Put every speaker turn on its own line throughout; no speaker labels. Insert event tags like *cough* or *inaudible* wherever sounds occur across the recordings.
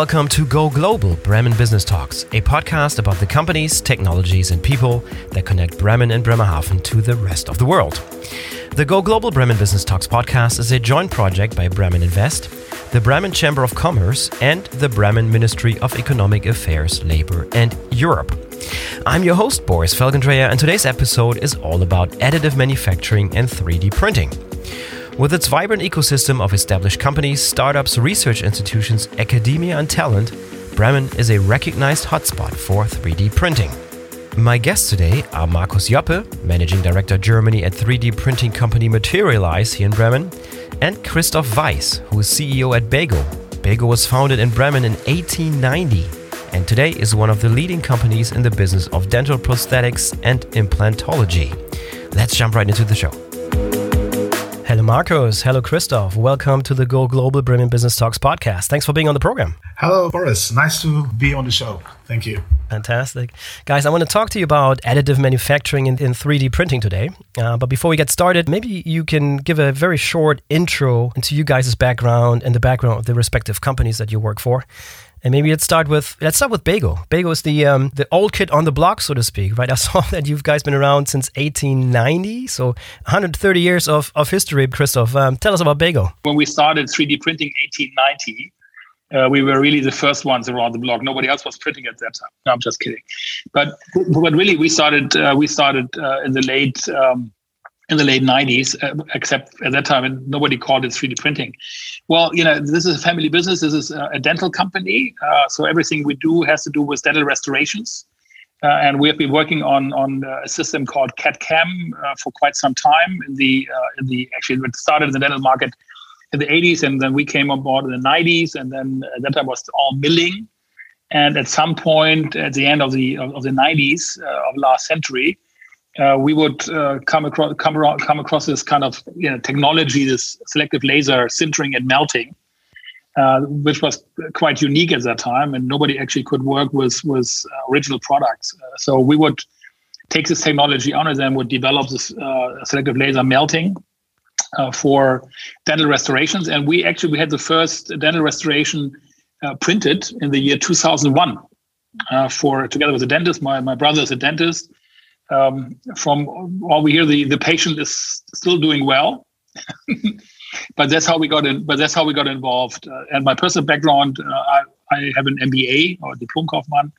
welcome to Go Global Bremen Business Talks, a podcast about the companies, technologies, and people that connect Bremen and Bremerhaven to the rest of the world. The Go Global Bremen Business Talks podcast is a joint project by Bremen Invest, the Bremen Chamber of Commerce, and the Bremen Ministry of Economic Affairs, Labor, and Europe. I'm your host, Boris Felgendreher, and today's episode is all about additive manufacturing and 3D printing. With its vibrant ecosystem of established companies, startups, research institutions, academia, and talent, Bremen is a recognized hotspot for 3D printing. My guests today are Markus Joppe, Managing Director Germany at 3D printing company Materialise here in Bremen, and Christoph Weiss, who is CEO at Bego. Bego was founded in Bremen in 1890 and today is one of the leading companies in the business of dental prosthetics and implantology. Let's jump right into the show. Markus. Hello, Christoph. Welcome to the Go Global Bremen Business Talks podcast. Thanks for being on the program.
Hello, Boris. Nice to be on the show. Thank you.
Fantastic. Guys, I want to talk to you about additive manufacturing in, in 3D printing today. Uh, but before we get started, maybe you can give a very short intro into you guys' background and the background of the respective companies that you work for. And maybe let's start with let's start with Bego. Bego is the um, the old kid on the block, so to speak, right? *laughs* I saw that you guys been around since 1890, so 130 years of, of history. Christoph, um, tell us about Bego.
When we started 3D printing 1890, uh, we were really the first ones around the block. Nobody else was printing at that time. No, I'm just kidding. But but really, we started uh, we started uh, in the late um, in the late 90s, uh, except at that time, nobody called it 3D printing. Well, you know, this is a family business. This is a dental company. Uh, so everything we do has to do with dental restorations. Uh, and we have been working on on a system called CAD/CAM uh, for quite some time. In the uh, in the actually, it started in the dental market in the 80s, and then we came on board in the 90s, and then at that time was all milling. And at some point, at the end of the of, of the 90s uh, of last century, uh, we would uh, come across come around, come across this kind of you know, technology, this selective laser sintering and melting, uh, which was quite unique at that time, and nobody actually could work with with uh, original products. Uh, so we would take this technology on and then would develop this uh, selective laser melting for dental restorations, and we actually we had the first dental restoration printed in the year 2001 for together with a dentist. My my brother is a dentist um, from all we hear, the, the patient is still doing well. *laughs* but that's how we got in. But that's how we got involved. Uh, and my personal background, uh, I, I have an MBA or Diplomkaufmann,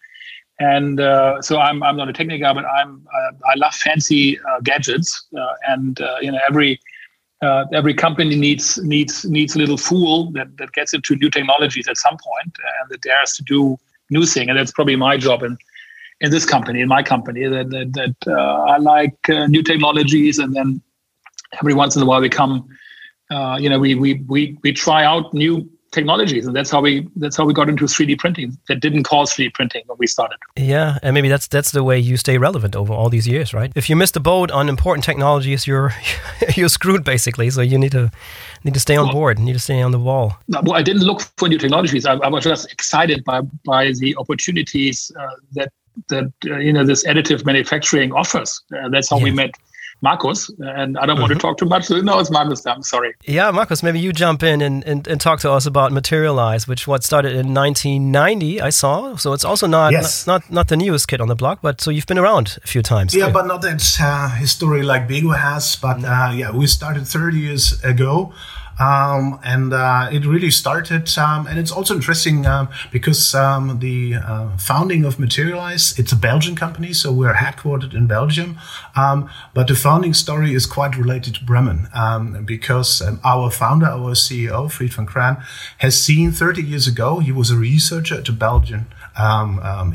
and uh, so I'm I'm not a technical guy, but I'm uh, I love fancy uh, gadgets, uh, and you know every every company needs needs needs a little fool that that gets into new technologies at some point and that dares to do new thing, and that's probably my job. And in this company, in my company, that that, that uh, I like uh, new technologies, and then every once in a while we come, uh, you know, we we we we try out new technologies. And that's how we that's how we got into 3d printing that didn't cause 3d printing when we started.
Yeah. And maybe that's that's the way you stay relevant over all these years right? If you miss the boat on important technologies you're *laughs* you're screwed basically. So you need to need to stay on well, board. Need to stay on the wall.
Well i didn't look for new technologies. I, I was just excited by by the opportunities uh, that that uh, you know this additive manufacturing offers. Uh, that's how yeah. we met Markus, and I don't mm-hmm. want to talk too much. No, it's Markus. I'm sorry.
Yeah, Markus, maybe you jump in and, and, and, talk to us about Materialise, which what started in 1990. I saw, so it's also not yes. not, not, not the newest kid on the block, but so you've been around a few times.
Yeah, too. but not that uh, history like Bego has. But uh, yeah, we started 30 years ago. Um, and uh, it really started, um, and it's also interesting um, because um, the uh, founding of Materialise, it's a Belgian company, so we're headquartered in Belgium. Um, but the founding story is quite related to Bremen um, because our founder, our CEO, Fried Vancraen, has seen 30 years ago, he was a researcher at the Belgian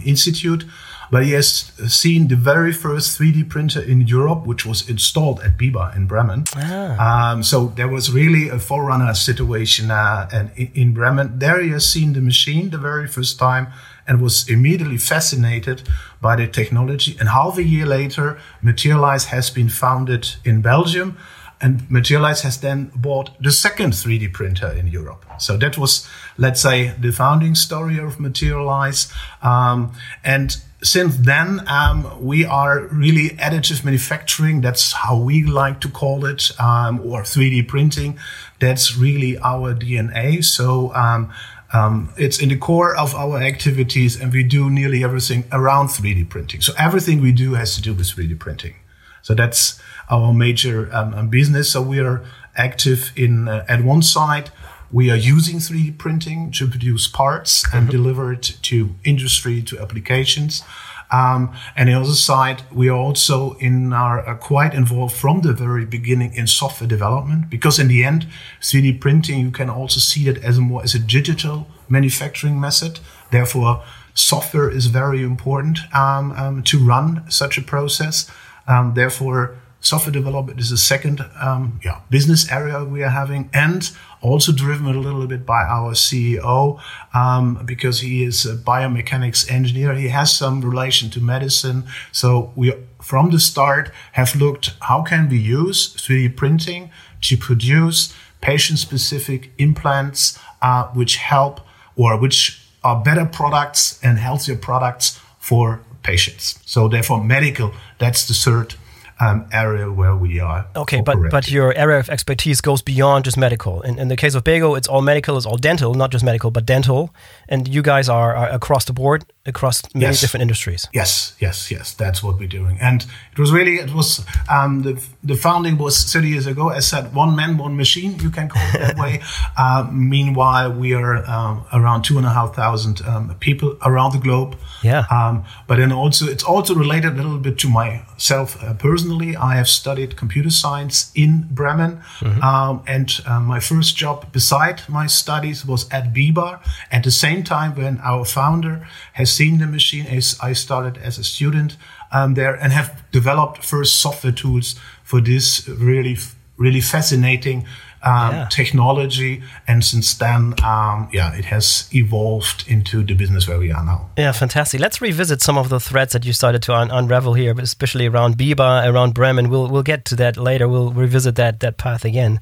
Institute but he has seen the very first 3D printer in Europe, which was installed at BIBA in Bremen. Ah. Um, so there was really a forerunner situation uh, and in, in, Bremen. There he has seen the machine the very first time and was immediately fascinated by the technology. And half a year later, Materialise has been founded in Belgium. And Materialise has then bought the second 3D printer in Europe. So that was, let's say, the founding story of Materialise. Um, and since then, um, we are really additive manufacturing. That's how we like to call it, um, or 3D printing. That's really our DNA. So, um, Um, it's in the core of our activities, and we do nearly everything around 3D printing. So everything we do has to do with 3D printing. So that's our major um, um, business. So we are active in uh, at one side. We are using 3D printing to produce parts and mm-hmm. deliver it to industry, to applications. Um, and the other side, we are also in our, uh, quite involved from the very beginning in software development because in the end, 3D printing you can also see it as a more as a digital manufacturing method. Therefore, software is very important um, um, to run such a process. Um, therefore, software development is the second um, yeah, business area we are having, and also driven a little bit by our CEO um, because he is a biomechanics engineer. He has some relation to medicine, so we from the start have looked how can we use 3D printing to produce patient-specific implants uh, which help or which are better products and healthier products for patients. So therefore, medical. That's the third um, area where we are.
Okay, but but your area of expertise goes beyond just medical. In, in the case of Bego, it's all medical, it's all dental, not just medical, but dental. And you guys are, are across the board, across many yes. different industries.
Yes, yes, yes. That's what we're doing. And it was really, it was um, the the founding was 30 years ago. As said, one man, one machine. You can call it that *laughs* way. Uh, meanwhile, we are um, around two and a half thousand um, people around the globe.
Yeah.
Um, but then also, it's also related a little bit to myself uh, personally I have studied computer science in Bremen. Mm-hmm. Um, and uh, my first job beside my studies was at BIBA. At the same time, when our founder has seen the machine, I started as a student um, there and have developed first software tools for this really, really fascinating um, yeah. technology, and since then, um, yeah, it has evolved into the business where we are now.
Yeah, fantastic. Let's revisit some of the threads that you started to un- unravel here, especially around BIBA, around Bremen. We'll we'll get to that later. We'll revisit that that path again.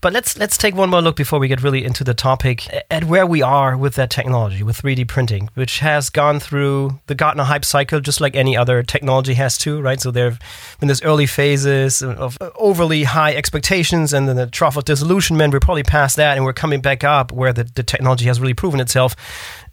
But let's let's take one more look before we get really into the topic at where we are with that technology, with 3D printing, which has gone through the Gartner hype cycle, just like any other technology has to, right? So there have been this early phases of overly high expectations, and then the trough of disillusionment. We're probably past that, and we're coming back up where the, the technology has really proven itself.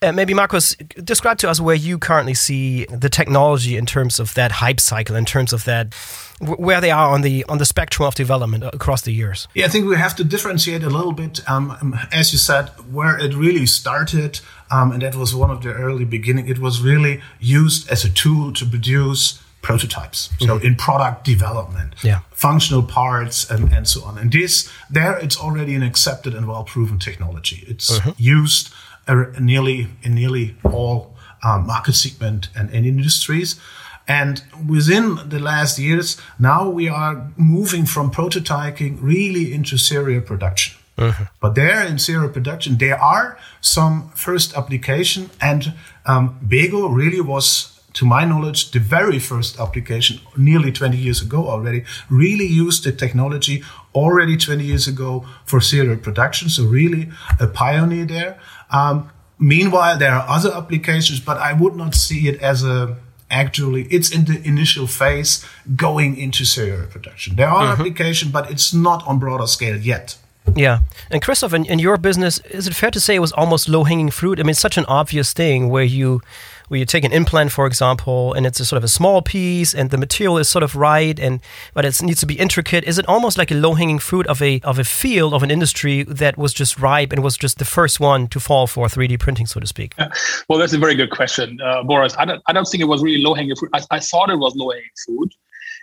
Uh, maybe Markus, describe to us where you currently see the technology in terms of that hype cycle, in terms of that where they are on the on the spectrum of development across the years.
Yeah, I think we have to differentiate a little bit. Um, um as you said, where it really started, um, and that was one of the early beginning. It was really used as a tool to produce prototypes. So mm-hmm. in product development,
yeah.
functional parts and, and so on. And this, there, it's already an accepted and well proven technology. It's mm-hmm. used uh, nearly in nearly all um, market segment and, and industries. And within the last years, now we are moving from prototyping really into serial production. Mm-hmm. But there in serial production, there are some first application, and um, Bego really was to my knowledge, the very first application nearly 20 years ago already really used the technology already 20 years ago for serial production. So really a pioneer there. Um, meanwhile, there are other applications, but I would not see it as a actually it's in the initial phase going into serial production. There are mm-hmm. applications, but it's not on broader scale yet.
Yeah. And Christoph, in, in, your business, is it fair to say it was almost low hanging fruit? I mean, it's such an obvious thing where you where you take an implant, for example, and it's a sort of a small piece, and the material is sort of right, and but it needs to be intricate. Is it almost like a low hanging fruit of a of a field of an industry that was just ripe and was just the first one to fall for 3D printing, so to speak?
Yeah. Well, that's a very good question, uh, Boris. I don't I don't think it was really low hanging fruit. I, I thought it was low hanging fruit.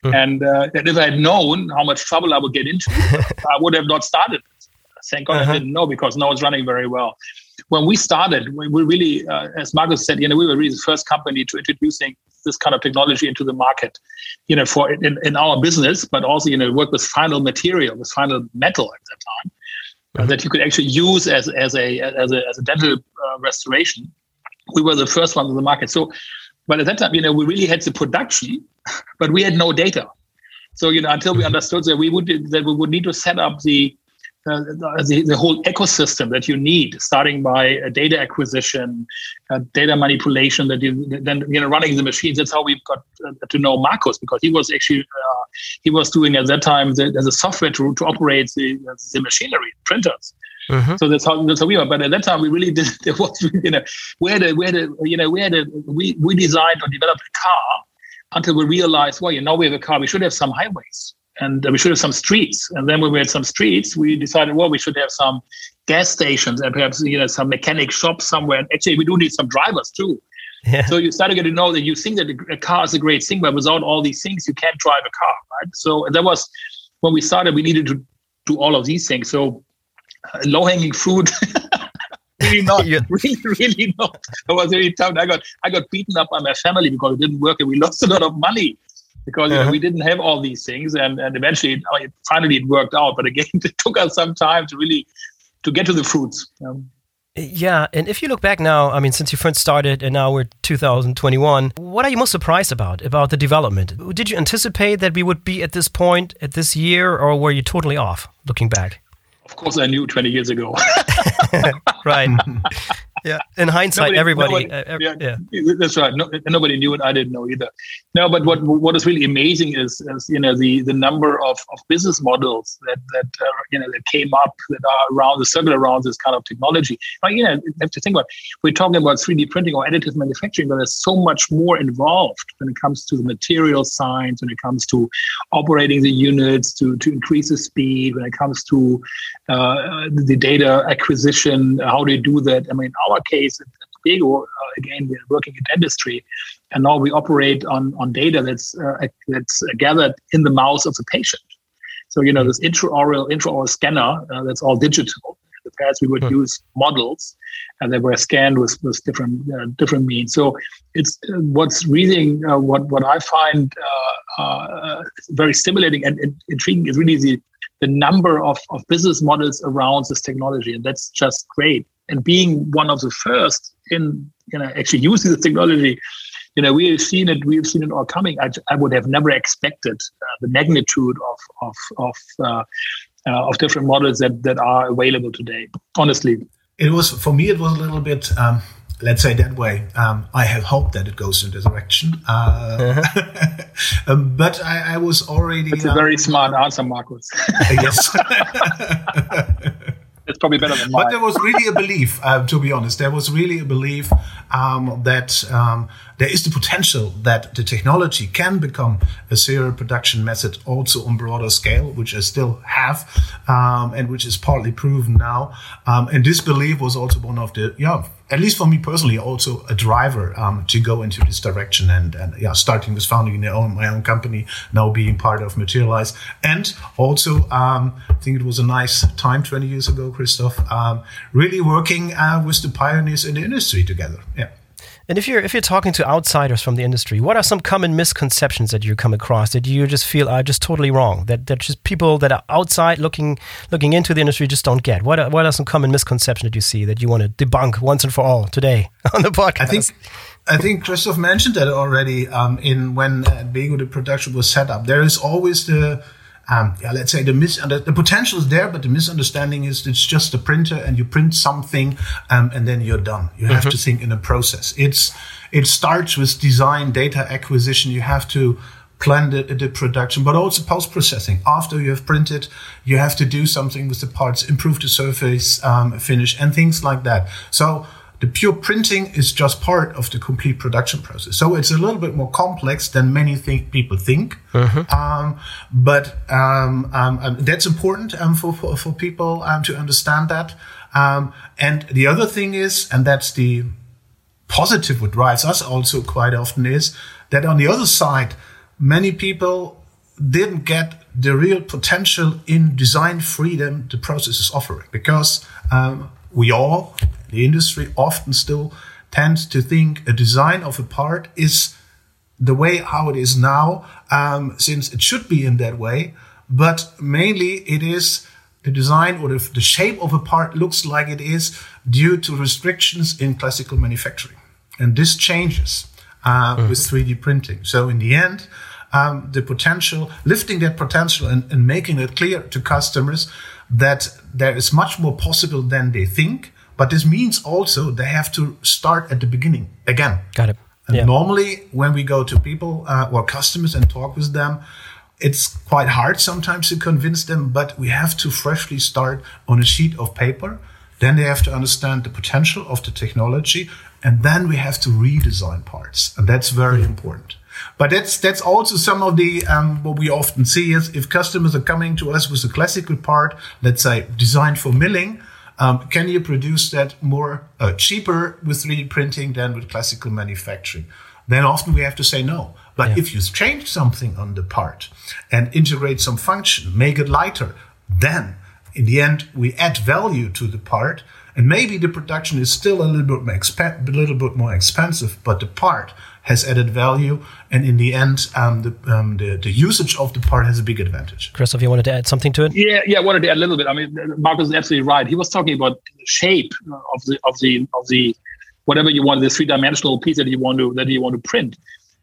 Mm. And uh, if I had known how much trouble I would get into, *laughs* I would have not started. Thank God uh-huh. I didn't know because now it's running very well when we started, we, we really, uh, as Markus said, you know, we were really the first company to introducing this kind of technology into the market, you know, for in, in our business, but also, you know, work with final material, with final metal at that time, uh, that you could actually use as, as a as a as a dental uh, restoration. We were the first ones in the market. So, but at that time, you know, we really had the production, *laughs* but we had no data. So, you know, until we mm-hmm. understood that we would that we would need to set up the uh, the, the whole ecosystem that you need, starting by data acquisition, uh, data manipulation, that you then you know running the machines. That's how we got uh, to know Markus because he was actually uh, he was doing at that time the, the software to, to operate the, the machinery printers. Mm-hmm. So that's how that's how we were. But at that time, we really did. *laughs* There was you know where the where the you know where the we we designed or developed a car until we realized well you know we have a car we should have some highways and we should have some streets. And then when we had some streets, we decided, well, we should have some gas stations and perhaps you know some mechanic shops somewhere. And actually, we do need some drivers too. Yeah. So you started to get to know that you think that a car is a great thing, but without all these things, you can't drive a car, right? So that was when we started. We needed to do all of these things. So uh, low hanging fruit. *laughs* really not, really, really not. It was really tough. I got, I got beaten up by my family because it didn't work, and we lost a lot of money because uh-huh. know, we didn't have all these things, and and eventually, I mean, finally, it worked out. But again, *laughs* it took us some time to really to get to the fruits.
Yeah, and if you look back now, I mean, since you first started and now we're 2021, what are you most surprised about about the development? Did you anticipate that we would be at this point at this year, or were you totally off looking back?
Of course, I knew 20 years ago. *laughs* *laughs*
right. Yeah. In hindsight, nobody, everybody.
Nobody, uh, yeah, yeah, that's right. No, nobody knew it. I didn't know either. No, but what what is really amazing is, is you know the the number of, of business models that that uh, you know that came up that are around the circle around this kind of technology. But you know, you have to think about. We're talking about 3D printing or additive manufacturing, but there's so much more involved when it comes to the material science, when it comes to operating the units to to increase the speed, when it comes to uh, the data acquisition. How do you do that? I mean, our case at Bego, uh, again, we're working in dentistry, and now we operate on on data that's uh, that's gathered in the mouth of the patient. So you know this intraoral intraoral scanner uh, that's all digital. In the past, we would hmm. use models, and they were scanned with with different uh, different means. So it's uh, what's really uh, what what I find very stimulating and, and intriguing is really the the number of, of business models around this technology and that's just great and being one of the first in you know actually using the technology you know we have seen it we have seen it all coming i, I would have never expected uh, the magnitude of of of uh, uh, of different models that that are available today honestly
it was for me it was a little bit um, let's say that way. Um, I have hoped that it goes in this direction, uh, uh-huh. *laughs* um, but I, I, was already.
It's a very um, smart answer, Markus.
yes. *laughs* *laughs*
probably better than mine.
But there was really a belief, uh, to be honest. There was really a belief um, that um, there is the potential that the technology can become a serial production method also on broader scale, which I still have, um, and which is partly proven now. Um, and this belief was also one of the, yeah, at least for me personally, also a driver um, to go into this direction and, and yeah, starting with founding own, my own company, now being part of Materialise. And also, um, I think it was a nice time 20 years ago, Christoph, um, really working uh, with the pioneers in the industry together. Yeah.
And if you're if you're talking to outsiders from the industry, what are some common misconceptions that you come across that you just feel are just totally wrong? That that just people that are outside looking looking into the industry just don't get. What are, what are some common misconceptions that you see that you want to debunk once and for all today *laughs* on the podcast?
I think I think Christoph mentioned that already um, in when uh, Bego the production was set up. There is always the um, yeah, let's say the mis the potential is there, but the misunderstanding is it's just a printer and you print something um, and then you're done. You have mm-hmm. to think in a process. It's it starts with design, data acquisition. You have to plan the, the production, but also post processing. After you have printed, you have to do something with the parts, improve the surface um, finish, and things like that. So the pure printing is just part of the complete production process. So it's a little bit more complex than many think people think. Mm-hmm. Um, but um, um, um that's important um, for, for, for, people um, to understand that. and the other thing is, and that's the positive what drives us also quite often is that on the other side, many people didn't get the real potential in design freedom the process is offering because we all the industry often still tends to think a design of a part is the way how it is now, um, since it should be in that way. But mainly it is the design or the, the shape of a part looks like it is due to restrictions in classical manufacturing. And this changes uh, mm-hmm. with 3D printing. So in the end, um, the potential, lifting that potential and, and making it clear to customers that there is much more possible than they think but this means also they have to start at the beginning again.
Got it.
Yeah. Normally, when we go to people uh, or customers and talk with them, it's quite hard sometimes to convince them, but we have to freshly start on a sheet of paper. Then they have to understand the potential of the technology, and then we have to redesign parts, and that's very important. But that's that's also some of the um, what we often see is if customers are coming to us with a classical part, let's say designed for milling, um, can you produce that more uh, cheaper with 3D printing than with classical manufacturing? Then often we have to say no. But yeah. if you change something on the part and integrate some function, make it lighter, then in the end we add value to the part. And maybe the production is still a little bit more, exp- a little bit more expensive, but the part has added value, and in the end, um, the, um, the, the usage of the part has a big advantage.
Christoph, you wanted to add something to it?
Yeah, yeah, I wanted to add a little bit. I mean, Markus is absolutely right. He was talking about the shape of the of the of the whatever you want, the three dimensional piece that you want to that you want to print.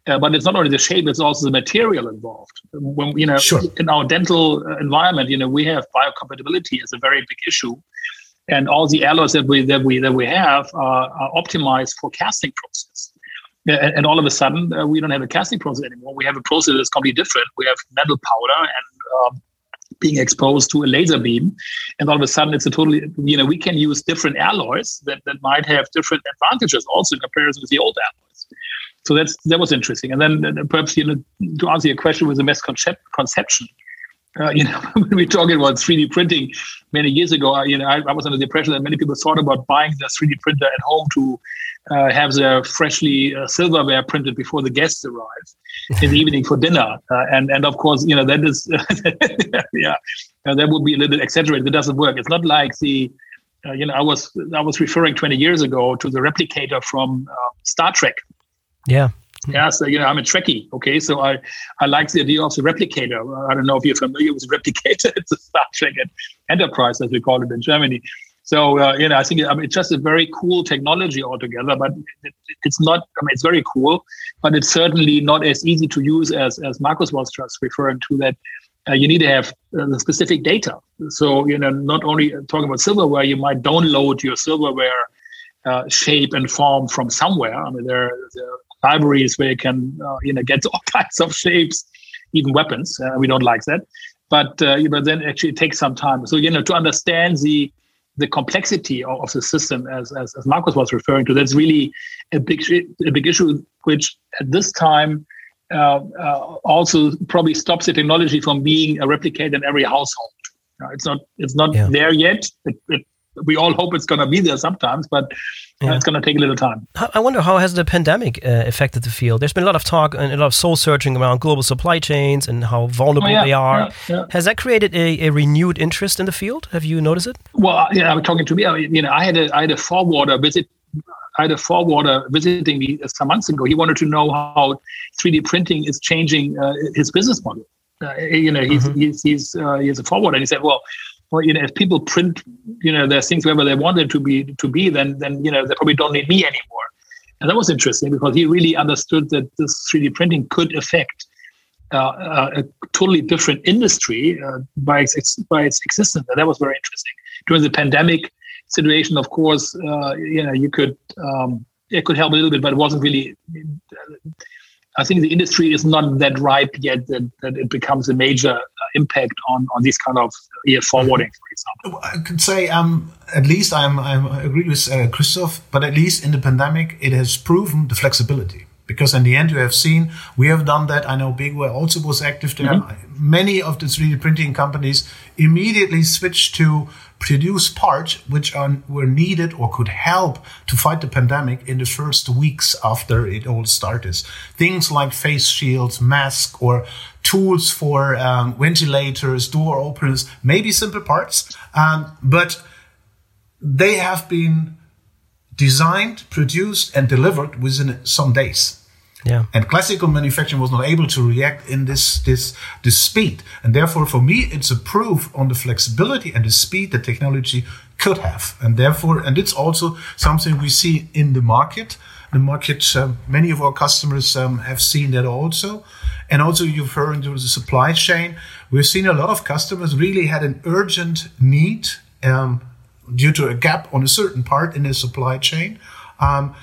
Uh, but it's not only the shape; it's also the material involved. When you know, sure. in our dental uh, environment, you know, we have biocompatibility as a very big issue, and all the alloys that we that we that we have are, are optimized for casting process and, all of a sudden uh, we don't have a casting process anymore. We have a process that's completely different. We have metal powder and um, being exposed to a laser beam, and all of a sudden it's a totally you know we can use different alloys that, that might have different advantages also in comparison with the old alloys. So that's that was interesting. And then uh, perhaps you know to answer your question with the misconception. Uh, you know, *laughs* when we talking about 3D printing many years ago, I, you know, I, I, was under the impression that many people thought about buying the 3D printer at home to uh, have their freshly uh, silverware printed before the guests arrive *laughs* in the evening for dinner. Uh, and and of course, you know that is *laughs* yeah, uh, that would be a little exaggerated. It doesn't work. It's not like the uh, you know I was I was referring 20 years ago to the replicator from Star Trek.
Yeah.
Yeah, so you know I'm a Trekkie. Okay, so I I like the idea of the replicator. I don't know if you're familiar with *laughs* replicator. It's a Star Trek Enterprise, as we call it in Germany. So uh, you know, I think I mean, it's just a very cool technology altogether. But it, it's not. I mean, it's very cool, but it's certainly not as easy to use as as Markus was just referring to. That uh, you need to have uh, the specific data. So you know, not only talking about silverware, you might download your silverware uh, shape and form from somewhere. I mean, there, there libraries where you can uh, you know get *laughs* all kinds of shapes, even weapons. Uh, we don't like that, but uh, but then actually it takes some time. So you know, to understand the the complexity of, of the system, as, as, as Markus was referring to, that's really a big a big issue, which at this time uh, uh, also probably stops the technology from being replicated in every household. Uh, it's not it's not yeah. there yet. It, it, we all hope it's going to be there sometimes, but yeah. it's going to take a little time.
I wonder how has the pandemic uh, affected the field? There's been a lot of talk and a lot of soul searching around global supply chains and how vulnerable oh, yeah, they are. Yeah, has that created a, a, renewed interest in the field? Have you noticed it?
Well, yeah, I'm talking to me. You know, I had a I had a forwarder visit. I had a forwarder visiting me some months ago. He wanted to know how 3D printing is changing uh, his business model. Uh, you know, he's mm-hmm. he's he's, uh, he's a forwarder, and he said, "Well, well, you know, if people print, you know, their things wherever they want to be to be, then then you know they probably don't need me anymore. And that was interesting because he really understood that this 3D printing could affect uh, uh, a totally different industry uh, by its by its existence. And that was very interesting. During the pandemic situation, of course, uh, you know, you could um, it could help a little bit, but it wasn't really. I think the industry is not that ripe yet that, that it becomes a major impact on, on this kind of uh, forwarding, for example.
I could say, um, at least I'm, I'm, I agree with uh, Christoph, but at least in the pandemic, it has proven the flexibility. Because in the end, you have seen, we have done that. I know Bego also was active there. Mm-hmm. Many of the 3D printing companies immediately switched to produce parts which are, were needed or could help to fight the pandemic in the first weeks after it all started. Things like face shields, masks, or tools for um, ventilators, door openers, maybe simple parts, um, but they have been designed, produced, and delivered within some days.
Yeah.
And classical manufacturing was not able to react in this this this speed. And therefore, for me, it's a proof on the flexibility and the speed that technology could have. And therefore, and it's also something we see in the market. The market, um, many of our customers um, have seen that also. And also, you're referring to the supply chain. We've seen a lot of customers really had an urgent need um, due to a gap on a certain part in the supply chain. Um,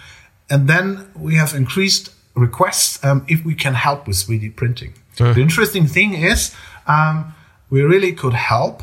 and then we have increased requests um, if we can help with 3D printing. The interesting thing is, um, we really could help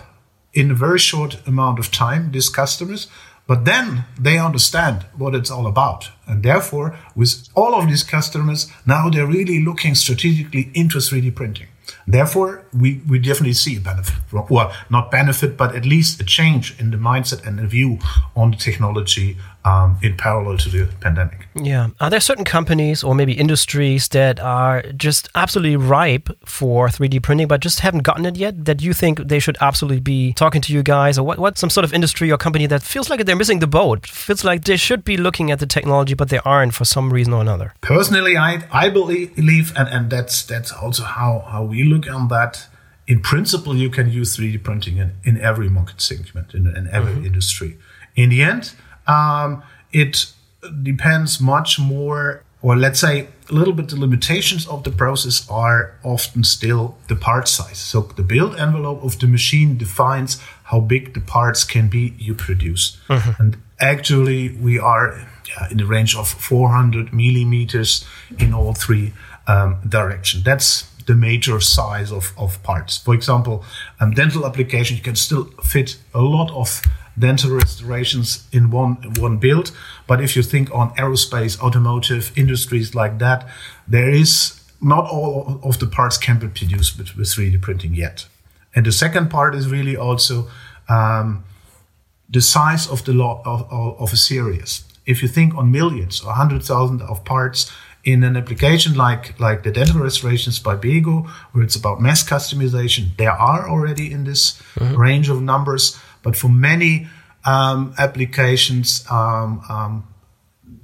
in a very short amount of time these customers, but then they understand what it's all about. And therefore, with all of these customers, now they're really looking strategically into 3D printing. Therefore, we, we definitely see a benefit. Well, not benefit, but at least a change in the mindset and the view on the technology um, in parallel to the pandemic.
Yeah. Are there certain companies or maybe industries that are just absolutely ripe for 3D printing, but just haven't gotten it yet that you think they should absolutely be talking to you guys? Or what, what some sort of industry or company that feels like they're missing the boat, feels like they should be looking at the technology, but they aren't for some reason or another?
Personally, I, I believe, and, and that's, that's also how, how we look on that. In principle, you can use 3D printing in, in every market segment, in, in every mm-hmm. industry. In the end, um, it depends much more, or let's say a little bit the limitations of the process are often still the part size. So the build envelope of the machine defines how big the parts can be you produce. Mm-hmm. And actually, we are in the range of 400 millimeters in all three um, directions. That's the major size of, of parts. For example, um, dental application, you can still fit a lot of dental restorations in one one build. But if you think on aerospace, automotive industries like that, there is not all of the parts can be produced with, with 3D printing yet. And the second part is really also um, the size of the lot of, of, a series. If you think on millions or hundred thousand of parts in an application like like the dental restorations by Bego, where it's about mass customization, there are already in this mm-hmm. range of numbers. But for many um, applications, um, um,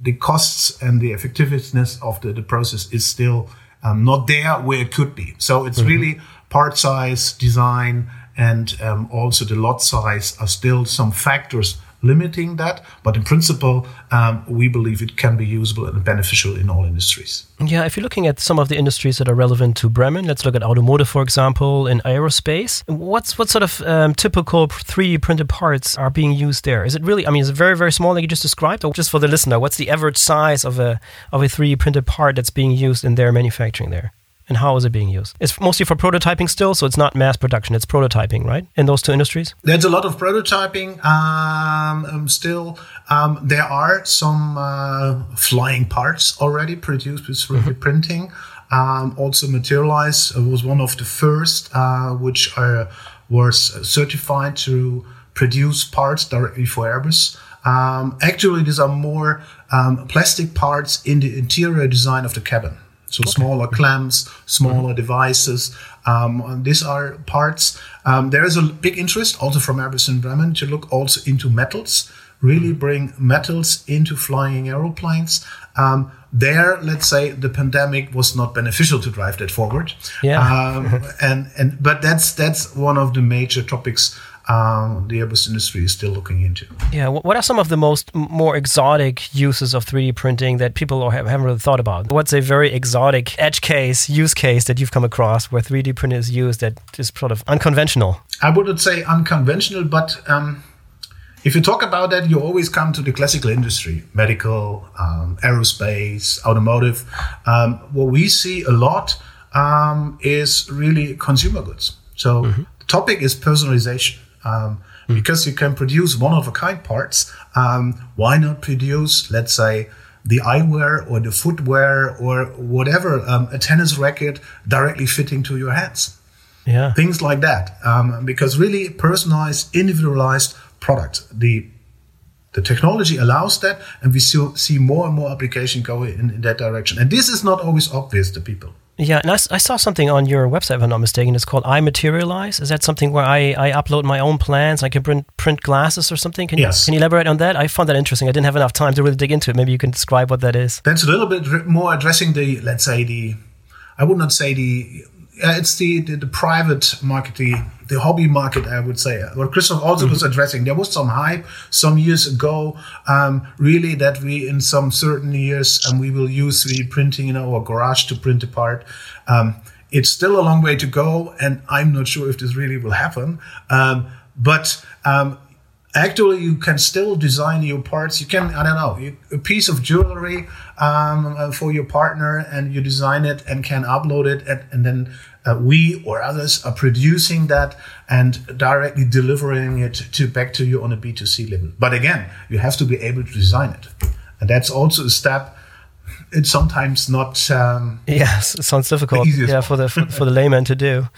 the costs and the effectiveness of the, the process is still um, not there where it could be. So it's mm-hmm. really part size, design, and um, also the lot size are still some factors limiting that. But in principle, um, we believe it can be usable and beneficial in all industries.
Yeah, if you're looking at some of the industries that are relevant to Bremen, let's look at automotive, for example, in aerospace. What's what sort of um, typical 3D printed parts are being used there? Is it really? I mean, is it very very small, like you just described, or just for the listener? What's the average size of a of a 3D printed part that's being used in their manufacturing there? And how is it being used? It's mostly for prototyping still, so it's not mass production. It's prototyping, right? In those two industries.
There's a lot of prototyping um, um, still. Um, there are some uh, flying parts already produced with 3D mm-hmm. printing. Um, also, Materialise was one of the first uh, which are, was certified to produce parts directly for Airbus. Um, actually, these are more um, plastic parts in the interior design of the cabin. So okay. smaller clamps, smaller mm-hmm. devices. Um, these are parts. Um, there is a big interest also from Airbus and Bremen to look also into metals, really mm-hmm. bring metals into flying aeroplanes. Um, there, let's say the pandemic was not beneficial to drive that forward.
Yeah.
Um, and and but that's that's one of the major topics um, the Airbus industry is still looking into.
Yeah, what are some of the most more exotic uses of 3D printing that people haven't really thought about? What's a very exotic edge case, use case that you've come across where 3D print is used that is sort of unconventional?
I wouldn't say unconventional, but um, if you talk about that, you always come to the classical industry, medical, um, aerospace, automotive. Um, what we see a lot um, is really consumer goods. So mm-hmm. the topic is personalization. Um, mm. Because you can produce one of a kind parts, um, why not produce, let's say, the eyewear or the footwear or whatever, um, a tennis racket directly fitting to your hands?
Yeah.
Things like that. Um, because really personalized, individualized product. The the technology allows that, and we see, see more and more application go in, in that direction. And this is not always obvious to people.
Yeah, and I, I, saw something on your website, if I'm not mistaken. It's called iMaterialise. Is that something where I, I upload my own plans? I can print, print glasses or something? Can,
yes.
You, can you elaborate on that? I found that interesting. I didn't have enough time to really dig into it. Maybe you can describe what that is.
That's a little bit more addressing the, let's say, the, I would not say the uh, it's the, the, the private market, the, the hobby market, I would say. What Christoph also mm-hmm. was addressing, there was some hype some years ago, um, really that we in some certain years um, we will use 3D printing in our garage to print a part. Um, it's still a long way to go, and I'm not sure if this really will happen. Um, but um, actually you can still design your parts you can i don't know a piece of jewelry um, for your partner and you design it and can upload it and, and then uh, we or others are producing that and directly delivering it to back to you on a B2C level. But again, you have to be able to design it. And that's also a step it's sometimes not. Um,
yes, it sounds difficult. Yeah, for the for, for, the layman to do.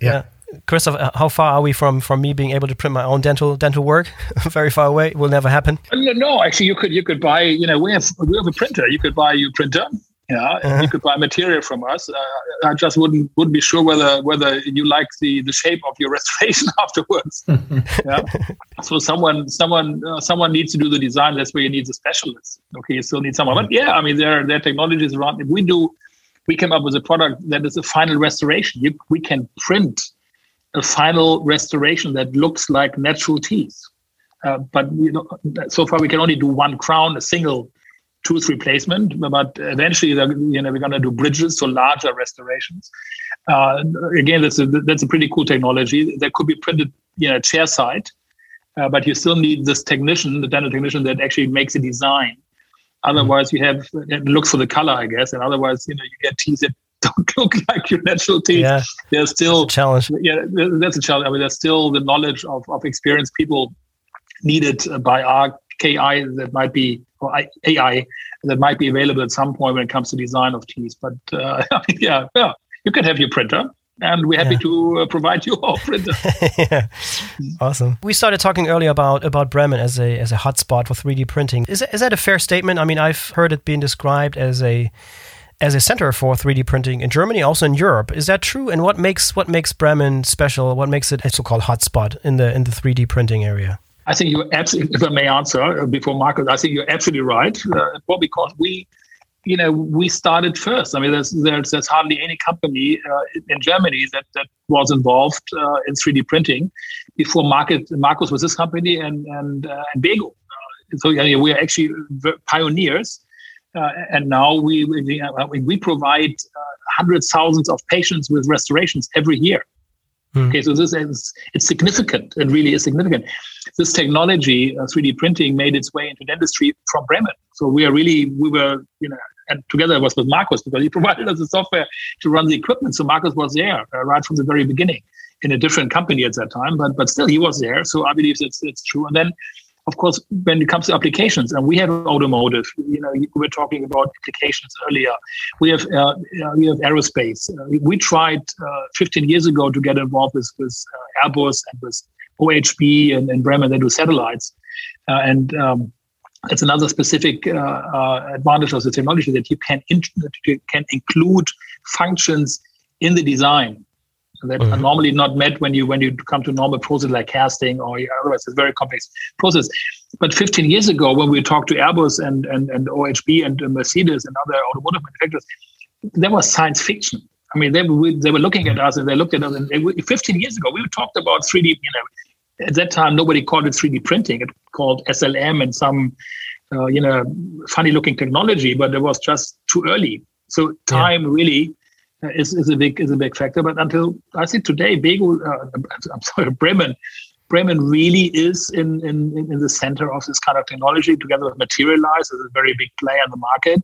Yeah. yeah.
Christoph, uh, how far are we from from me being able to print my own dental dental work? *laughs* Very far away. It will never happen.
No, actually, you could you could buy. You know, we have we have a printer. You could buy your printer yeah, uh-huh. you could buy material from us. Uh, I just wouldn't wouldn't be sure whether whether you like the the shape of your *laughs* restoration afterwards. *laughs* yeah. So someone someone uh, someone needs to do the design. That's where you need the specialist. Okay, you still need someone. But yeah, I mean there there are technologies around. If we do, we came up with a product that is a final restoration. You, we can print a final restoration that looks like natural teeth. Uh, but you know, so far we can only do one crown, a single tooth replacement, but eventually, you know, we're going to do bridges, so larger restorations. Uh, again, that's a that's a pretty cool technology that could be printed, you know, chair side, uh, but you still need this technician, the dental technician, that actually makes a design. Otherwise, you have it looks for the color, I guess, and otherwise, you know, you get teeth that don't look *laughs* like your natural teeth.
Yeah,
there's still
challenge.
Yeah, that's a challenge. I mean, there's still the knowledge of of experienced people needed by our KI that might be or AI that might be available at some point when it comes to design of teeth. But uh, *laughs* yeah, yeah, you can have your printer. And we're happy yeah. to uh, provide you *laughs* our printer.
yeah. Awesome. We started talking earlier about about Bremen as a as a hotspot for 3D printing. Is is that a fair statement? I mean, I've heard it being described as a as a center for 3D printing in Germany, also in Europe. Is that true? And what makes what makes Bremen special? What makes it a so-called hotspot in the in the 3D printing area?
I think you're absolutely, if I may answer uh, before Markus, I think you're absolutely right. Uh, because we, you know, we started first. I mean, there's there's, there's hardly any company uh, in Germany that, that was involved uh, in 3D printing before Markus, Markus was this company and and uh, and. Uh, so yeah, we are actually pioneers. And now we we, we provide hundreds thousands of patients with restorations every year. Hmm. Okay, so this is it's significant. It really is significant. This technology, uh, 3D printing, made its way into dentistry from Bremen. So we are really we were you know and together it was with Markus because he *laughs* provided us the software to run the equipment. So Markus was there uh, right from the very beginning in a different company at that time, but but still he was there. So I believe that's that's true. And then of course, when it comes to applications, and we have automotive, you know, we were talking about applications earlier. We have uh, uh we have aerospace. Uh, we tried uh, 15 years ago to get involved with, with uh, Airbus and with OHB and, and Bremen. They do satellites, uh, and um, it's another specific advantage of the technology that you can in, you can include functions in the design that mm-hmm. are normally not met when you when you come to normal process like casting or otherwise it's a very complex process. But 15 years ago, when we talked to Airbus and and, and OHB and Mercedes and other automotive manufacturers, there was science fiction. I mean, they were, they were looking at us and they looked at us. And they, 15 years ago, we talked about 3D. You know, at that time, nobody called it 3D printing. It called SLM and some, uh, you know, funny looking technology, but it was just too early. So time yeah. really is, is a big is a big factor. But until I see today, Bego, uh, *laughs* I'm sorry, Bremen, Bremen really is in, in in the center of this kind of technology. Together with Materialise, is a very big player in the market.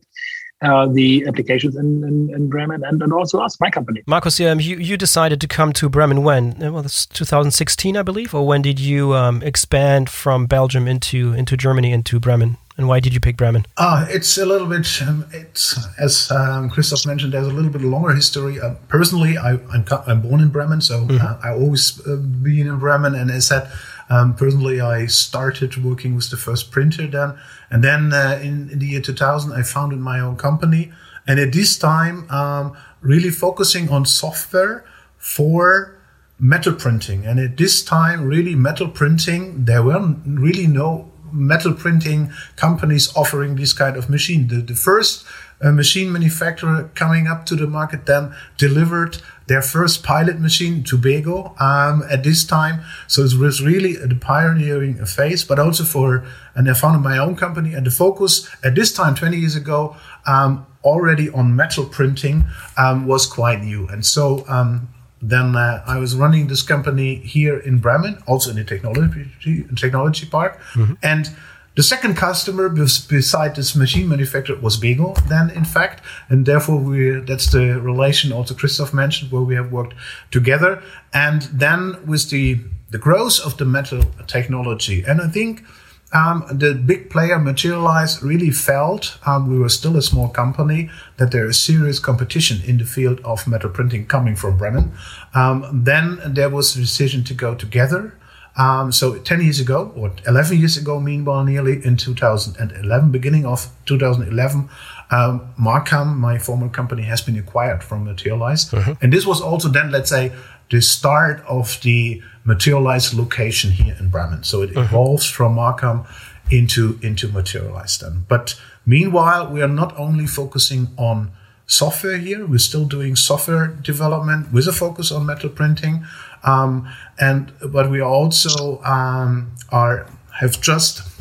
Uh, the applications in, in, in, Bremen and, and also us, my company.
Markus, um, you, you decided to come to Bremen when? Uh, well, it's 2016, I believe, or when did you um, expand from Belgium into into Germany into Bremen? And why did you pick Bremen?
Uh, it's a little bit, um, it's as um, Christoph mentioned, there's a little bit longer history. Uh, personally, I, am I'm, I'm born in Bremen, so mm-hmm. uh, I always uh, been in Bremen. And as said, um, personally, I started working with the first printer then. And then uh, in, in, the year 2000, I founded my own company. And at this time, um, really focusing on software for metal printing. And at this time, really metal printing, there were really no metal printing companies offering this kind of machine. The, the first uh, machine manufacturer coming up to the market then delivered their first pilot machine to Bego um, at this time. So it was really the pioneering phase, but also for, and I founded my own company. And the focus at this time, 20 years ago, um, already on metal printing um, was quite new. And so um, then uh, I was running this company here in Bremen, also in the technology technology park, mm-hmm. and The second customer beside this machine manufacturer was Bego then, in fact, and therefore we that's the relation also Christoph mentioned where we have worked together. And then with the the growth of the metal technology, and I think um, the big player Materialise really felt um, we were still a small company that there is serious competition in the field of metal printing coming from Bremen. Um, then there was a decision to go together um, so 10 years ago, or 11 years ago, meanwhile, nearly in 2011, beginning of 2011, um, Marcam, my former company, has been acquired from Materialise. Uh-huh. And this was also then, let's say, the start of the Materialise location here in Bremen. So it uh-huh. evolves from Marcam into, into Materialise then. But meanwhile, we are not only focusing on software here, we're still doing software development with a focus on metal printing. Um, and but we also um, are have just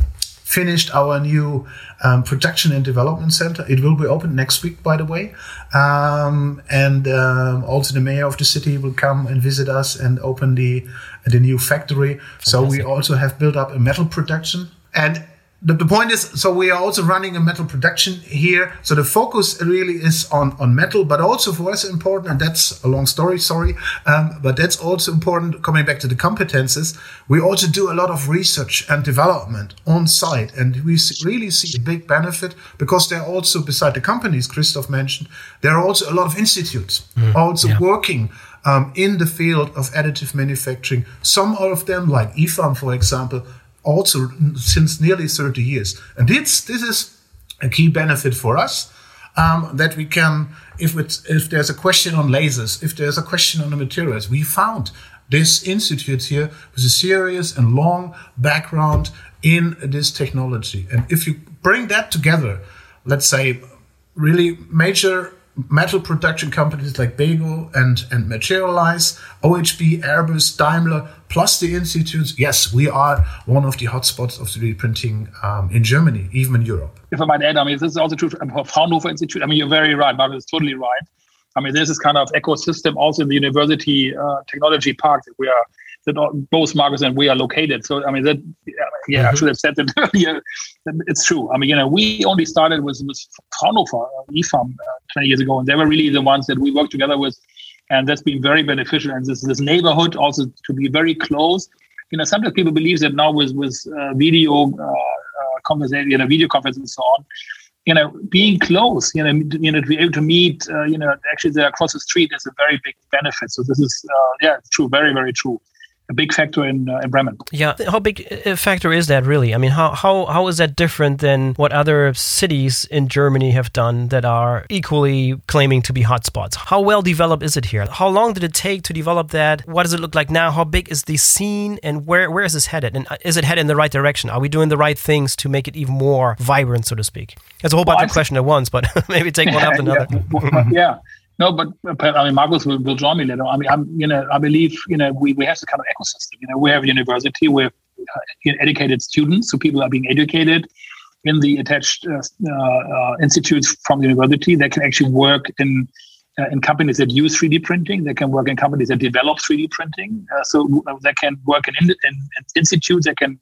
finished our new um, production and development center. It will be open next week, by the way. Um, and um, also the mayor of the city will come and visit us and open the the new factory. Fantastic. So we also have built up a metal production. And the, the point is, so we are also running a metal production here. So the focus really is on, on metal, but also for us important, and that's a long story, sorry, um, but that's also important coming back to the competences. We also do a lot of research and development on site, and we really see a big benefit because there are also, beside the companies Christoph mentioned, there are also a lot of institutes mm, also yeah. working um, in the field of additive manufacturing. Some of them, like IFAM, for example, also since nearly 30 years. And this, this is a key benefit for us um, that we can, if, it's, if there's a question on lasers, if there's a question on the materials, we found this institute here with a serious and long background in this technology. And if you bring that together, let's say really major metal production companies like Bego and, and Materialise, OHB, Airbus, Daimler, plus the institutes, yes, we are one of the hotspots of 3D printing um, in Germany, even in Europe.
If I might add, I mean, this is also true for Fraunhofer Institute. I mean, you're very right, Margaret is totally right. I mean, there's this kind of ecosystem also in the university uh, technology park that we are that both Markus and we are located. So I mean that yeah, mm-hmm. I should have said that *laughs* earlier. It's true. I mean, you know, we only started with with Fraunhofer, uh, IFAM, uh, 20 years ago, and they were really the ones that we worked together with, and that's been very beneficial. And this this neighborhood also to be very close. You know, sometimes people believe that now with with uh, video uh, uh, conversation, you know, video conference and so on you know, being close, you know, you know, to be able to meet, uh, you know, actually they're across the street is a very big benefit. So this is, uh, yeah, true, very, very true a big factor in, uh, in Bremen.
Yeah, how big a factor is that really? I mean, how, how, how is that different than what other cities in Germany have done that are equally claiming to be hotspots? How well developed is it here? How long did it take to develop that? What does it look like now? How big is the scene and where, where is this headed? And uh, is it headed in the right direction? Are we doing the right things to make it even more vibrant, so to speak? There's a whole bunch well, of questions at once, but *laughs* maybe take one after *laughs* another.
yeah. No, but, I mean, Markus will, will join me later. I mean, I'm, you know, I believe, you know, we, we have this kind of ecosystem. You know, we have a university with uh, educated students, so people are being educated in the attached uh, uh, institutes from the university that can actually work in uh, in companies that use 3D printing. They can work in companies that develop 3D printing. Uh, so uh, they can work in, in, in institutes that can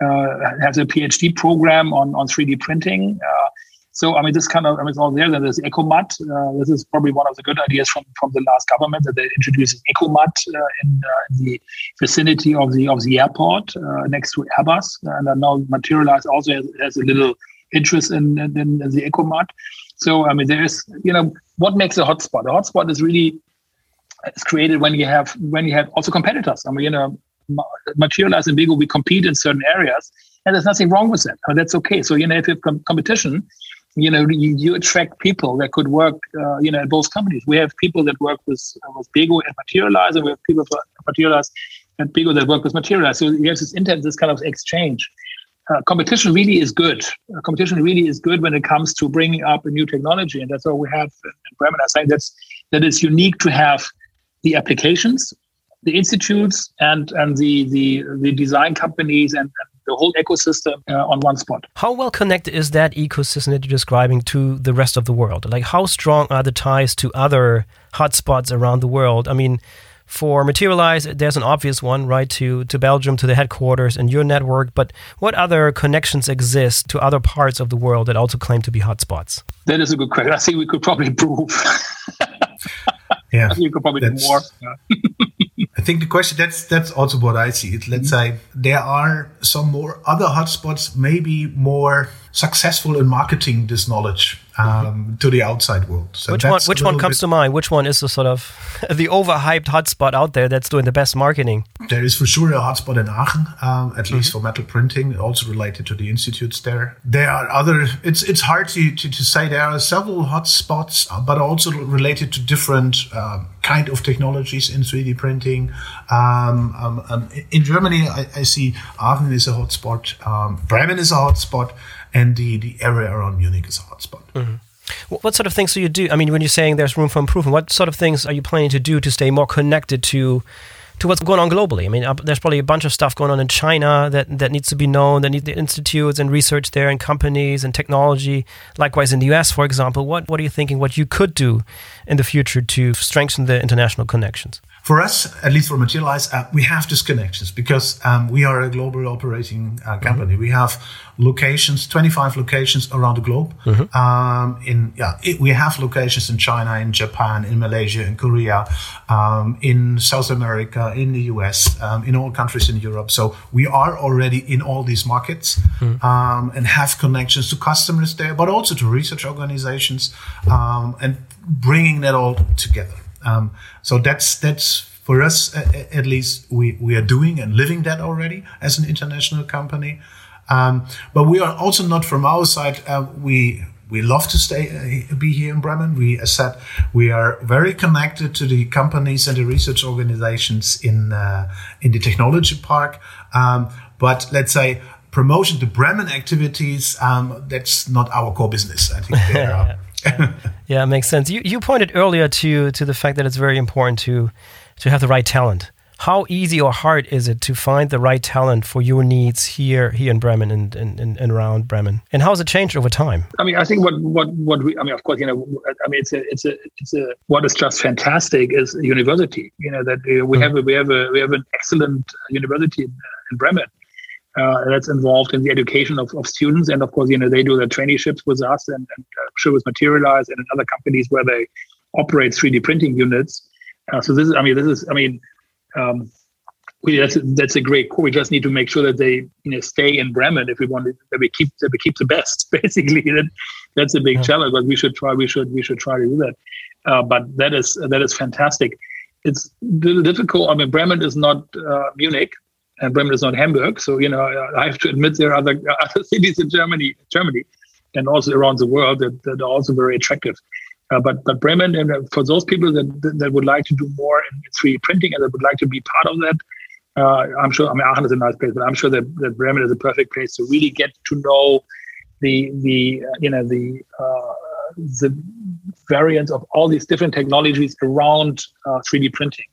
have a PhD program on, on 3D printing. So I mean, this kind of I mean, it's all there. Then there's EcoMat. Uh, this is probably one of the good ideas from, from the last government that they introduced EcoMat uh, in, uh, the vicinity of the of the airport uh, next to Airbus, and now Materialise also has, has, a little interest in, in, in the EcoMat. So I mean, there's you know what makes a hotspot. A hotspot is really it's created when you have when you have also competitors. I mean, you know, Materialise and Bego, we compete in certain areas, and there's nothing wrong with that. I mean, that's okay. So you know, if you have com- competition, you know you, you attract people that could work uh, you know at both companies. We have people that work with uh, with Bego and Materialise and we have people for Materialise and Bego that work with Materialise so you have this intense this kind of exchange. Uh, competition really is good. Uh, competition really is good when it comes to bringing up a new technology and that's what we have in, in Bremen. I think that's that is unique to have the applications the institutes and and the the the design companies and, and the whole ecosystem uh, on one spot.
How well connected is that ecosystem that you're describing to the rest of the world? Like, how strong are the ties to other hotspots around the world? I mean, For Materialise, there's an obvious one, right, to, to Belgium, to the headquarters and your network. But what other connections exist to other parts of the world that also claim to be hotspots?
That is a good question. I think we could probably prove.
yeah, *laughs*
I think we could probably do more. *laughs*
I think the question that's that's also what I see. It, let's mm-hmm. say there are some more other hotspots, maybe more successful in marketing this knowledge um, mm-hmm. to the outside world.
So which one? Which one comes to mind? Which one is the sort of *laughs* the overhyped hotspot out there that's doing the best marketing?
There is for sure a hotspot in Aachen, um, at mm-hmm. least for metal printing, also related to the institutes there. There are other. It's it's hard to, to, to say there are several hotspots, but also related to different um, kind of technologies in 3D printing. Um, um, um, in Germany, I, I, see Aachen is a hotspot, um, Bremen is a hotspot and the, the area around Munich is a hotspot. Mm-hmm.
What sort of things do you do? I mean, when you're saying there's room for improvement, what sort of things are you planning to do to stay more connected to to what's going on globally? I mean, uh, there's probably a bunch of stuff going on in China that, that needs to be known, that need the institutes and research there and companies and technology. Likewise, in the US, for example, what, what are you thinking what you could do in the future to strengthen the international connections?
For us, at least for Materialise, uh, we have these connections because um, we are a global operating uh, company. Mm-hmm. We have locations, 25 locations around the globe. Mm-hmm. Um, in yeah, it, we have locations in China, in Japan, in Malaysia, in Korea, um, in South America, in the US, um, in all countries in Europe. So we are already in all these markets mm-hmm. Um, and have connections to customers there, but also to research organizations um, and bringing that all together. Um, so that's that's for us at least we we are doing and living that already as an international company. Um, but we are also not from our side. Uh, we we love to stay uh, be here in Bremen. We, as said, we are very connected to the companies and the research organizations in uh, in the technology park. Um, but let's say promotion to Bremen activities, um, that's not our core business. I think they *laughs* are
yeah, it makes sense. You you pointed earlier to to the fact that it's very important to to have the right talent. How easy or hard is it to find the right talent for your needs here here in Bremen and, and, and around Bremen? And how has it changed over time?
I mean, I think what what what we I mean, of course, you know, I mean, it's a it's a it's a what is just fantastic is university. You know that uh, we mm. have a, we have a we have an excellent university in, in Bremen uh, that's involved in the education of, of students. And of course, you know, they do their traineeships with us and, and uh, sure with Materialise and in other companies where they operate 3D printing units. Uh, so this is, I mean, this is, I mean, um, we, that's that's a great core. We just need to make sure that they you know stay in Bremen if we want to, that we keep that we keep the best. *laughs* Basically, that that's a big yeah. challenge. But we should try. We should we should try to do that. Uh, but that is that is fantastic. It's difficult. I mean, Bremen is not uh, Munich, and Bremen is not Hamburg. So you know, I have to admit there are other *laughs* other cities in Germany, Germany, and also around the world that, that are also very attractive. Uh, but but Bremen, and uh, for those people that, that, would like to do more in 3D printing and that would like to be part of that, uh, I'm sure. I mean, Aachen is a nice place, but I'm sure that, that Bremen is a perfect place to really get to know the the uh, you know the uh, the variants of all these different technologies around 3D uh, printing.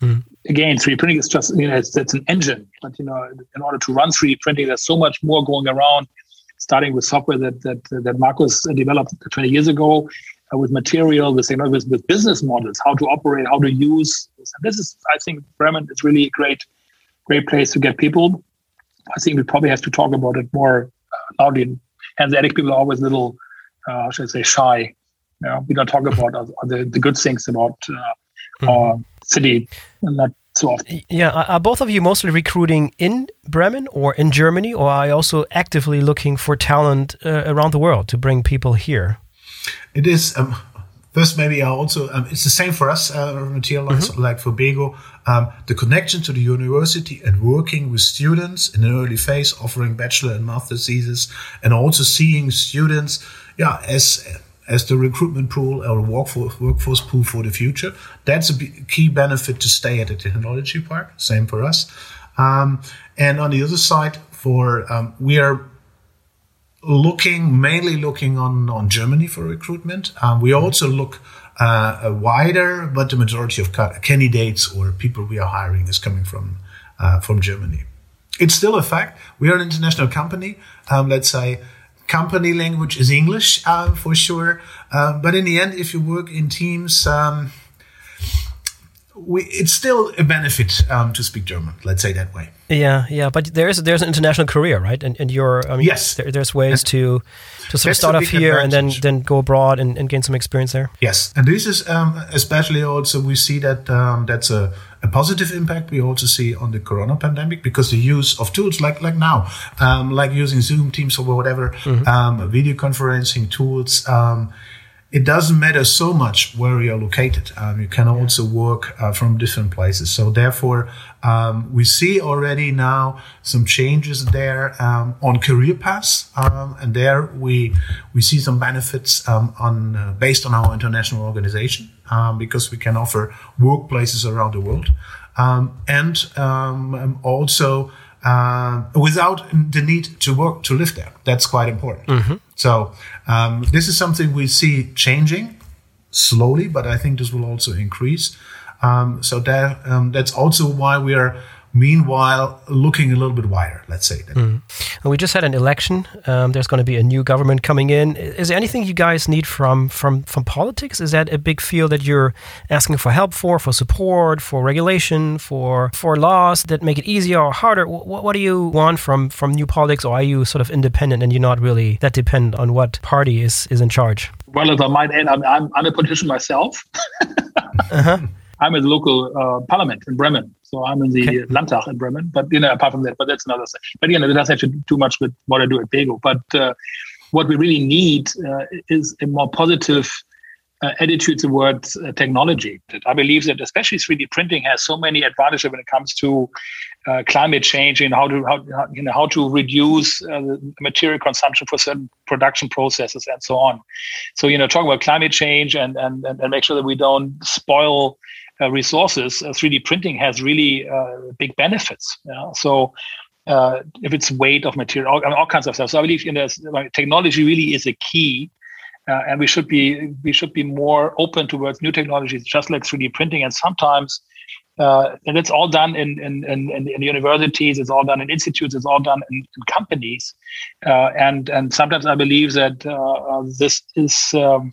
Mm. Again, 3D printing is just, you know, it's, it's an engine. But, you know, in order to run 3D printing, there's so much more going around, starting with software that that, that Markus developed 20 years ago, uh, with material, with, with, with business models, how to operate, how to use. This. And this is, I think, Bremen is really a great, great place to get people. I think we probably have to talk about it more uh, loudly. Hanseatic people are always a little, uh, should I say, shy. You know, we don't talk *laughs* about the, the good things about our city not so often.
Yeah, are both of you mostly recruiting in Bremen or in Germany, or are you also actively looking for talent uh, around the world to bring people here?
It is. Um, first, maybe I also um, it's the same for us, uh, Materialise, mm-hmm. like for Bego. Um, the connection to the university and working with students in an early phase, offering bachelor and master theses, and also seeing students, yeah, as as the recruitment pool or workforce, workforce pool for the future. That's a key benefit to stay at the technology park. Same for us. Um, and on the other side, for um, we are looking mainly looking on on Germany for recruitment. Um, we also look uh, wider, but the majority of candidates or people we are hiring is coming from uh, from Germany. It's still a fact. We are an international company. Um, let's say company language is English uh, for sure. Uh, but in the end, if you work in teams, um, we, it's still a benefit um, to speak German. Let's say that way.
Yeah, yeah, but there is there's an international career, right? And and you're I mean,
yes,
there, there's ways to to sort of start off here and then then go abroad and, and gain some experience there.
Yes, and this is um, especially also we see that um, that's a, a positive impact we also see on the corona pandemic because the use of tools like like now, um, like using Zoom, Teams, or whatever, mm-hmm. video conferencing tools um, it doesn't matter so much where you're located. Um, you can also work uh, from different places. So therefore, um, we see already now some changes there um, on career paths, um, and there we we see some benefits um, on uh, based on our international organization um, because we can offer workplaces around the world, and also uh, without the need to work to live there. That's quite important. Mm-hmm. So um, this is something we see changing slowly, but I think this will also increase. Um, so that um, that's also why we are meanwhile looking a little bit wider let's say
mm. we just had an election. Um, there's going to be a new government coming in. Is there anything you guys need from from from politics? Is that a big field that you're asking for help for for support for regulation for for laws that make it easier or harder? What, what do you want from from new politics or are you sort of independent and you're not really that dependent on what party is is in charge?
Well as i might add i'm, I'm, I'm a politician myself. *laughs* Uh-huh. I'm in the local uh, parliament in Bremen. So I'm in the okay. Landtag in Bremen. But, you know, apart from that, but that's another thing. But, you know, that doesn't have to do much with what I do at Bego. But uh, what we really need uh, is a more positive uh, attitude towards uh, technology. That I believe that especially 3D printing has so many advantages when it comes to uh, climate change and how to how, how, you know how to reduce uh, the material consumption for certain production processes and so on. So you know talk about climate change and and and make sure that we don't spoil resources, uh, 3D printing has really uh, big benefits. Yeah? So uh, if it's weight of material, all, all, kinds of stuff. So I believe in this, like, technology really is a key, uh, and we should be we should be more open towards new technologies, just like 3D printing. And sometimes, uh, and it's all done in in, in in, universities, it's all done in institutes, it's all done in, in companies, and and sometimes I believe that this is. Um,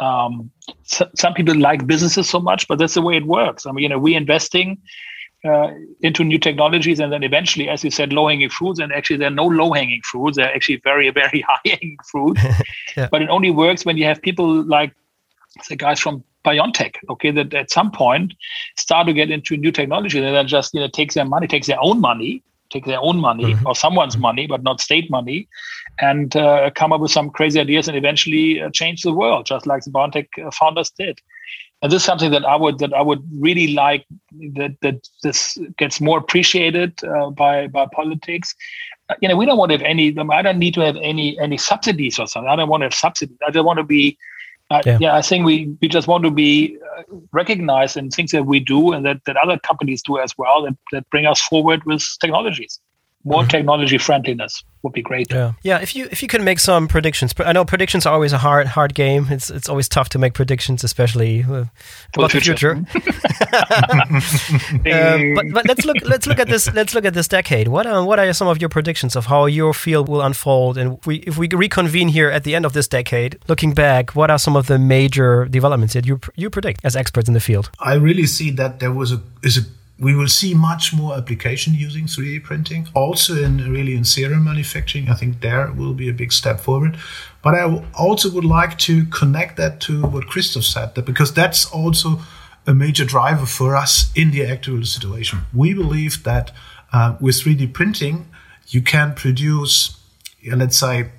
um, so, some people like businesses so much, but that's the way it works. I mean, you know, we investing uh, into new technologies, and then eventually, as you said, low-hanging fruits. And actually, there are no low-hanging fruits; they're actually very, very *laughs* high-hanging fruit. *laughs* yeah. But it only works when you have people like the guys from BioNTech, okay, that at some point start to get into new technology, and then just you know takes their money, takes their own money, take their own money mm-hmm. or someone's money, but not state money, and uh, come up with some crazy ideas and eventually uh, change the world, just like the BioNTech uh, founders did. And this is something that I would that I would really like that that this gets more appreciated uh, by by politics. Uh, you know, we don't want to have any. I don't need to have any any subsidies or something. I don't want to have subsidies. I just want to be uh, yeah. yeah. I think we, we just want to be uh, recognized in things that we do and that, that other companies do as well that, that bring us forward with technologies more mm-hmm. technology friendliness would be great.
Yeah, yeah. If you if you can make some predictions, I know predictions are always a hard hard game. It's it's always tough to make predictions, especially uh, about the future. Future. *laughs* uh, but but let's look let's look at this let's look at this decade. What are what are some of your predictions of how your field will unfold? And if we if we reconvene here at the end of this decade, looking back, what are some of the major developments that you you predict as experts in the field?
I really see that there was a is a we will see much more application using 3D printing, also in really in serial manufacturing. I think there will be a big step forward. But I also would like to connect that to what Christoph said, that because that's also a major driver for us in the actual situation. We believe that uh, with 3D printing, you can produce, let's say,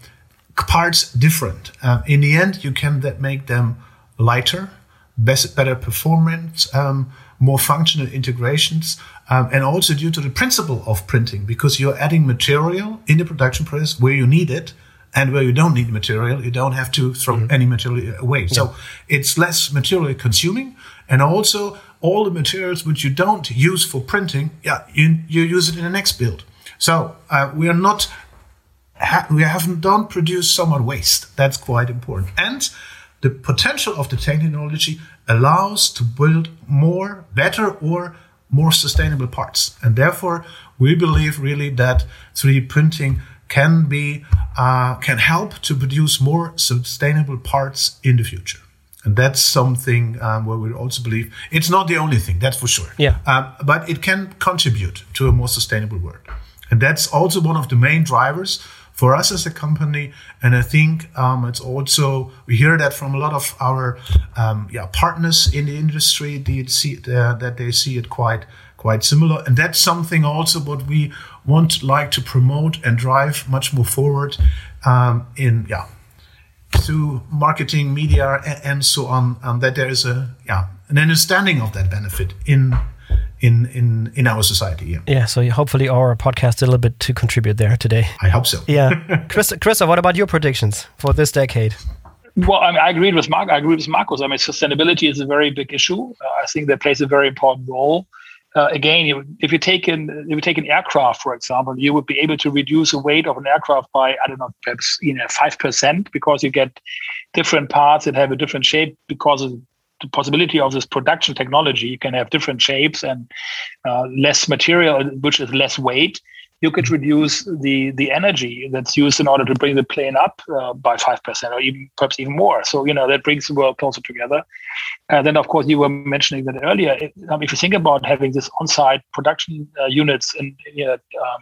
parts different. Uh, in the end, you can that make them lighter, better performance. Um, more functional integrations, um, and also due to the principle of printing, because you're adding material in the production process where you need it, and where you don't need material, you don't have to throw mm-hmm. any material away. Yeah. So it's less material consuming, and also all the materials which you don't use for printing, yeah, you, you use it in the next build. So uh, we are not, ha- we haven't don't produce so much waste. That's quite important, and the potential of the technology allows to build more, better, or more sustainable parts. And therefore, we believe really that 3D printing can be uh, can help to produce more sustainable parts in the future. And that's something um, where we also believe it's not the only thing, that's for sure.
Yeah.
Um, but it can contribute to a more sustainable world. And that's also one of the main drivers for us as a company. And I think um, it's also, we hear that from a lot of our um, yeah, partners in the industry, see, uh, that they see it quite quite similar. And that's something also what we want like to promote and drive much more forward um, in, yeah, through marketing, media, and, and so on, and that there is a yeah an understanding of that benefit in in in in our society. Yeah.
Yeah. So hopefully our podcast a little bit to contribute there today.
I hope so.
Yeah. *laughs* Chris, Christoph, what about your predictions for this decade?
Well, I, mean, I agreed with Mark. I agree with Markus. I mean, sustainability is a very big issue. Uh, I think that plays a very important role uh, again, if you take an if you take an aircraft, for example, you would be able to reduce the weight of an aircraft by I don't know, perhaps you know five percent because you get different parts that have a different shape because of the possibility of this production technology. You can have different shapes and uh, less material, which is less weight you could reduce the the energy that's used in order to bring the plane up uh, by five percent, or even perhaps even more. So you know that brings the world closer together. And then, of course, you were mentioning that earlier. Um, if you think about having this on-site production uh, units and you know, um,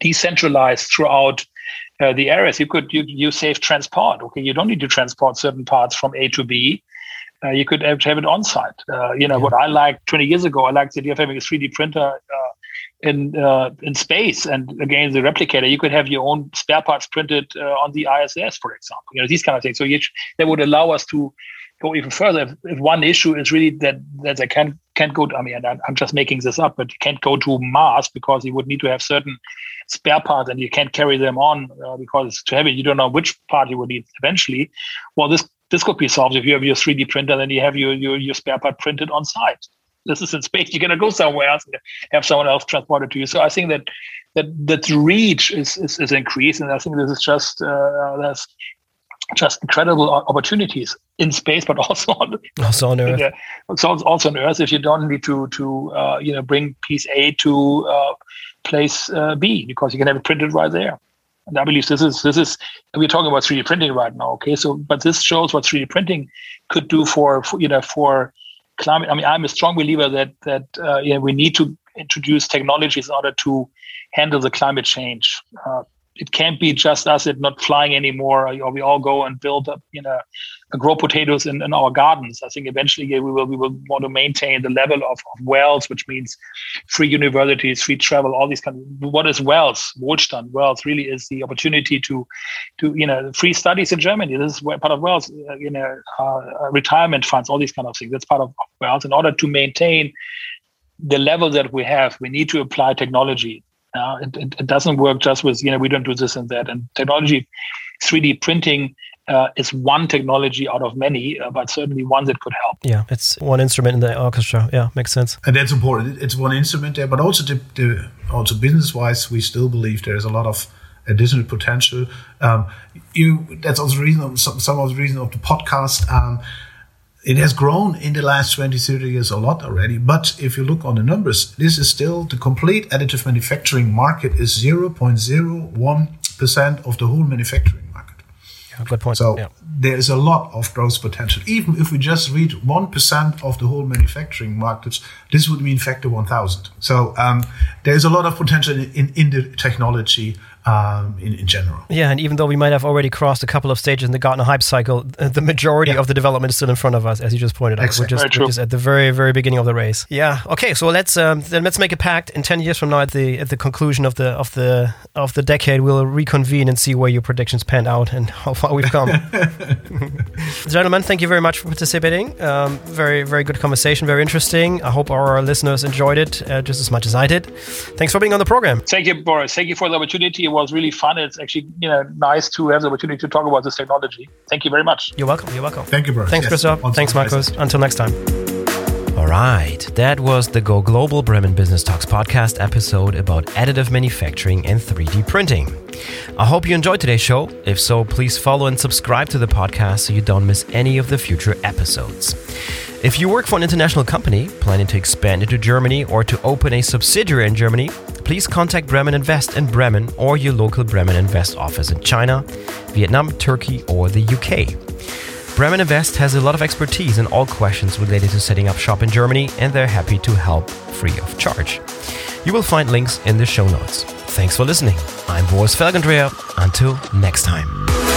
decentralized throughout uh, the areas, you could you you save transport. Okay, you don't need to transport certain parts from A to B. Uh, you could have, have it on site. Uh, you know, yeah. what I liked 20 years ago, I liked the idea of having a 3D printer uh, in uh, in space and again the replicator. You could have your own spare parts printed uh, on the ISS for example you know these kind of things. So you, that would allow us to go even further. If, if, one issue is really that that they can't can't go to, I mean I'm just making this up but you can't go to Mars because you would need to have certain spare parts and you can't carry them on uh, because it's too heavy. You don't know which part you would need eventually. Well this this could be solved if you have your 3D printer then you have your your, your spare part printed on site this is in space. You're gonna go somewhere else and have someone else transport it to you. So I think that that that reach is is, is increased, and I think this is just uh, there's just incredible opportunities in space, but *laughs* also on
also on Earth.
also, also on Earth. If you don't need to to uh, you know bring piece A to uh, place uh, B because you can have it printed right there. And I believe this is this is we're talking about 3D printing right now. Okay, so but this shows what 3D printing could do for, for you know for climate. I mean, I'm a strong believer that that uh, yeah, we need to introduce technologies in order to handle the climate change. Uh, it can't be just us it not flying anymore, or we all go and build up, you know, grow potatoes in, in our gardens. I think eventually we will we will want to maintain the level of, of wealth, which means free universities, free travel, all these kind of what is wealth, Wohlstand, wealth really is the opportunity to to you know free studies in Germany. This is part of wealth, uh, you know, uh, retirement funds, all these kind of things. That's part of wealth. In order to maintain the level that we have, we need to apply technology uh, it, it, it, doesn't work just with, you know, we don't do this and that. And technology, 3D printing uh, is one technology out of many, uh, but certainly one that could help.
Yeah, it's one instrument in the orchestra. Yeah, makes sense.
And that's important. It's one instrument there, but also the, the also business-wise, we still believe there's a lot of additional potential. Um, you that's also reason some, some of the reason of the podcast. Um, it has grown in the last 20, 30 years a lot already. But if you look on the numbers, this is still the complete additive manufacturing market is 0.01% of the whole manufacturing market.
Yeah, good point.
So
yeah.
there is a lot of growth potential. Even if we just reach 1% of the whole manufacturing markets, this would mean factor 1000. So um, there's a lot of potential in, in the technology um, in, in general.
Yeah, and even though we might have already crossed a couple of stages in the Gartner hype cycle, the majority yeah. of the development is still in front of us, as you just pointed out.
Exactly.
We're, just, we're just, at the very, very beginning of the race. Yeah. Okay. So let's um, then let's make a pact. In ten years from now, at the at the conclusion of the of the of the decade, we'll reconvene and see where your predictions panned out and *laughs* how far we've come. *laughs* Gentlemen, thank you very much for participating. Um, very, very good conversation. Very interesting. I hope our listeners enjoyed it uh, just as much as I did. Thanks for being on the program.
Thank you, Boris. Thank you for the opportunity was really fun. It's actually you know nice to have the opportunity to talk about this technology. Thank you very much.
You're welcome. You're welcome.
Thank you, bro.
Thanks, yes. Christoph. Thanks, Markus. Until next time.
All right, that was the Go Global Bremen Business Talks podcast episode about additive manufacturing and 3D printing. I hope you enjoyed today's show. If so, please follow and subscribe to the podcast so you don't miss any of the future episodes. If you work for an international company planning to expand into Germany or to open a subsidiary in Germany, please contact Bremen Invest in Bremen or your local Bremen Invest office in China, Vietnam, Turkey, or the UK.
Bremen Invest has a lot of expertise in all questions related to setting up shop in Germany, and they're happy to help free of charge. You will find links in the show notes. Thanks for listening. I'm Boris Felgendreher. Until next time.